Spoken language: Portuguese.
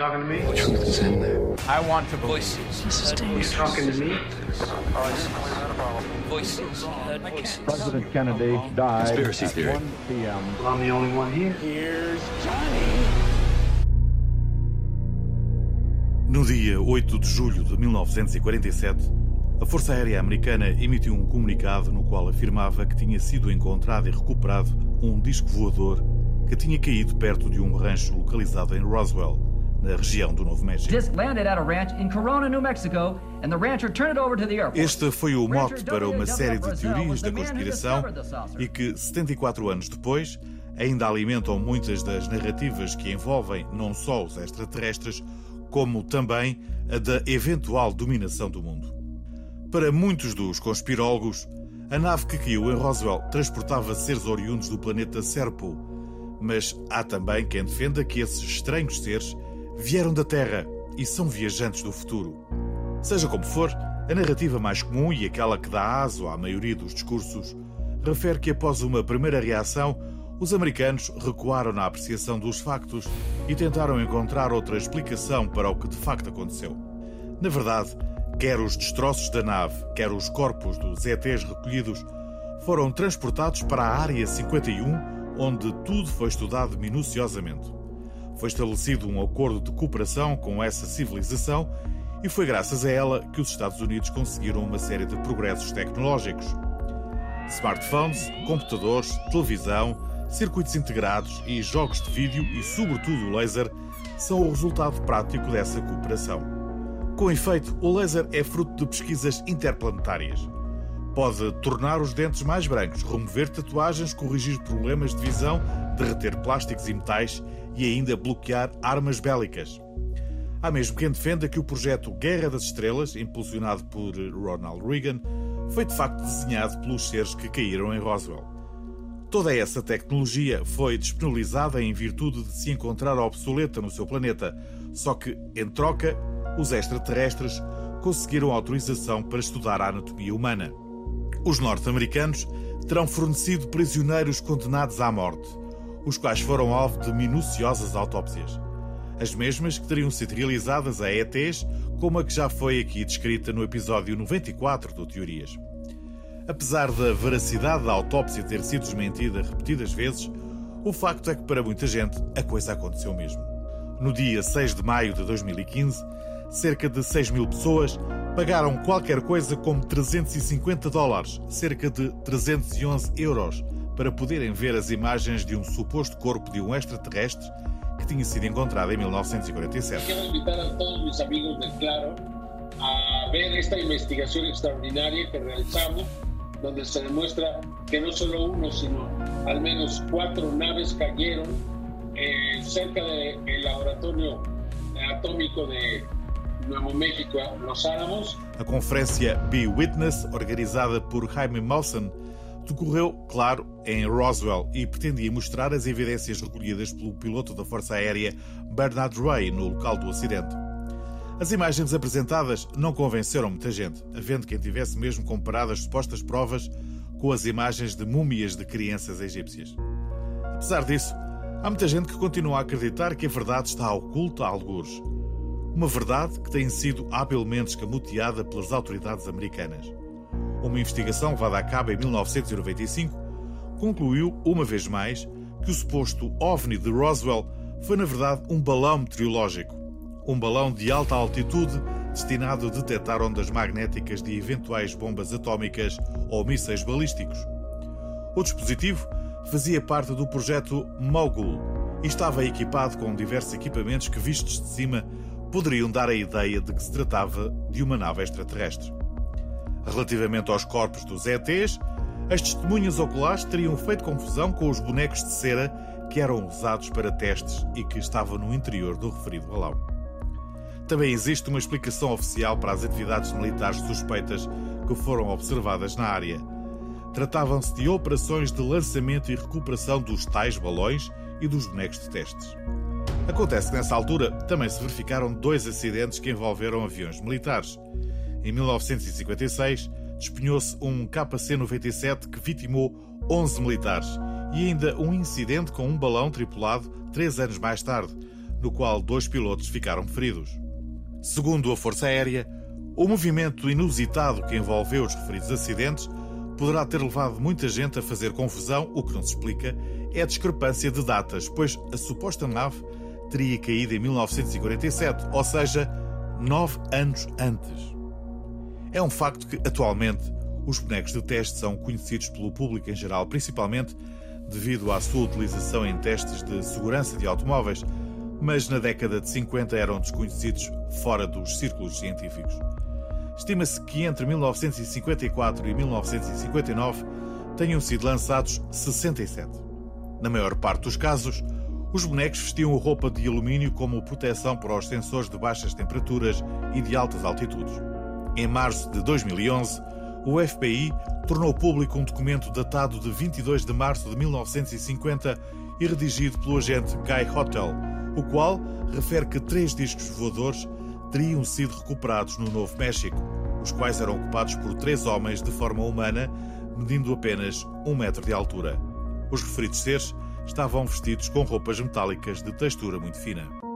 talking to me? The truth is in there. I want to voices. You talking to me? Voices. President Kennedy died Conspiracy at theory. 1 p.m. Well, I'm the only one here. Here's Johnny. No dia 8 de julho de 1947, a Força Aérea Americana emitiu um comunicado no qual afirmava que tinha sido encontrado e recuperado um disco voador que tinha caído perto de um rancho localizado em Roswell, na região do Novo México. Este foi o mote para uma série de teorias da conspiração e que, 74 anos depois, ainda alimentam muitas das narrativas que envolvem não só os extraterrestres, como também a da eventual dominação do mundo. Para muitos dos conspirólogos, a nave que caiu em Roswell transportava seres oriundos do planeta Serpo, mas há também quem defenda que esses estranhos seres vieram da Terra e são viajantes do futuro. Seja como for, a narrativa mais comum e aquela que dá aso à maioria dos discursos refere que após uma primeira reação, os americanos recuaram na apreciação dos factos e tentaram encontrar outra explicação para o que de facto aconteceu. Na verdade, quer os destroços da nave, quer os corpos dos ETs recolhidos, foram transportados para a Área 51, onde tudo foi estudado minuciosamente. Foi estabelecido um acordo de cooperação com essa civilização e foi graças a ela que os Estados Unidos conseguiram uma série de progressos tecnológicos. Smartphones, computadores, televisão, circuitos integrados e jogos de vídeo e, sobretudo, o laser são o resultado prático dessa cooperação. Com efeito, o laser é fruto de pesquisas interplanetárias. Pode tornar os dentes mais brancos, remover tatuagens, corrigir problemas de visão, derreter plásticos e metais e ainda bloquear armas bélicas. Há mesmo quem defenda que o projeto Guerra das Estrelas, impulsionado por Ronald Reagan, foi de facto desenhado pelos seres que caíram em Roswell. Toda essa tecnologia foi disponibilizada em virtude de se encontrar obsoleta no seu planeta, só que, em troca, os extraterrestres conseguiram autorização para estudar a anatomia humana. Os norte-americanos terão fornecido prisioneiros condenados à morte, os quais foram alvo de minuciosas autópsias. As mesmas que teriam sido realizadas a ETs, como a que já foi aqui descrita no episódio 94 do Teorias. Apesar da veracidade da autópsia ter sido desmentida repetidas vezes, o facto é que para muita gente a coisa aconteceu mesmo. No dia 6 de maio de 2015, cerca de 6 mil pessoas pagaram qualquer coisa como 350 dólares, cerca de 311 euros, para poderem ver as imagens de um suposto corpo de um extraterrestre que tinha sido encontrado em 1947. Quiero invitar a todos mis amigos del Claro a ver esta investigación extraordinaria que realizamos, donde se demuestra que sino al menos cuatro naves cayeron eh, cerca del laboratorio atómico de Nuevo México, Los Álamos. A conferência Be Witness, organizada por Jaime Mawson, decorreu, claro, em Roswell e pretendia mostrar as evidências recolhidas pelo piloto da Força Aérea Bernard Ray no local do acidente. As imagens apresentadas não convenceram muita gente, havendo quem tivesse mesmo comparado as supostas provas com as imagens de múmias de crianças egípcias. Apesar disso, há muita gente que continua a acreditar que a verdade está oculta a algures. Uma verdade que tem sido habilmente escamoteada pelas autoridades americanas. Uma investigação levada a cabo em 1995 concluiu, uma vez mais, que o suposto OVNI de Roswell foi, na verdade, um balão meteorológico. Um balão de alta altitude destinado a detectar ondas magnéticas de eventuais bombas atómicas ou mísseis balísticos. O dispositivo fazia parte do projeto Mogul e estava equipado com diversos equipamentos que, vistos de cima, poderiam dar a ideia de que se tratava de uma nave extraterrestre. Relativamente aos corpos dos ETs, as testemunhas oculares teriam feito confusão com os bonecos de cera que eram usados para testes e que estavam no interior do referido balão. Também existe uma explicação oficial para as atividades militares suspeitas que foram observadas na área. Tratavam-se de operações de lançamento e recuperação dos tais balões e dos bonecos de testes. Acontece que nessa altura também se verificaram dois acidentes que envolveram aviões militares. Em 1956, despenhou-se um KC-97 que vitimou 11 militares e ainda um incidente com um balão tripulado três anos mais tarde, no qual dois pilotos ficaram feridos. Segundo a Força Aérea, o movimento inusitado que envolveu os referidos acidentes poderá ter levado muita gente a fazer confusão. O que não se explica é a discrepância de datas, pois a suposta nave teria caído em 1947, ou seja, nove anos antes. É um facto que, atualmente, os bonecos de teste são conhecidos pelo público em geral, principalmente devido à sua utilização em testes de segurança de automóveis, mas na década de 50 eram desconhecidos fora dos círculos científicos. Estima-se que entre 1954 e 1959 tenham sido lançados 67. Na maior parte dos casos, os bonecos vestiam roupa de alumínio como proteção para os sensores de baixas temperaturas e de altas altitudes. Em março de 2011, o FBI tornou público um documento datado de 22 de março de 1950 e redigido pelo agente Guy Hotel, o qual refere que três discos voadores teriam sido recuperados no Novo México, os quais eram ocupados por três homens de forma humana, medindo apenas um metro de altura. Os referidos seres estavam vestidos com roupas metálicas de textura muito fina.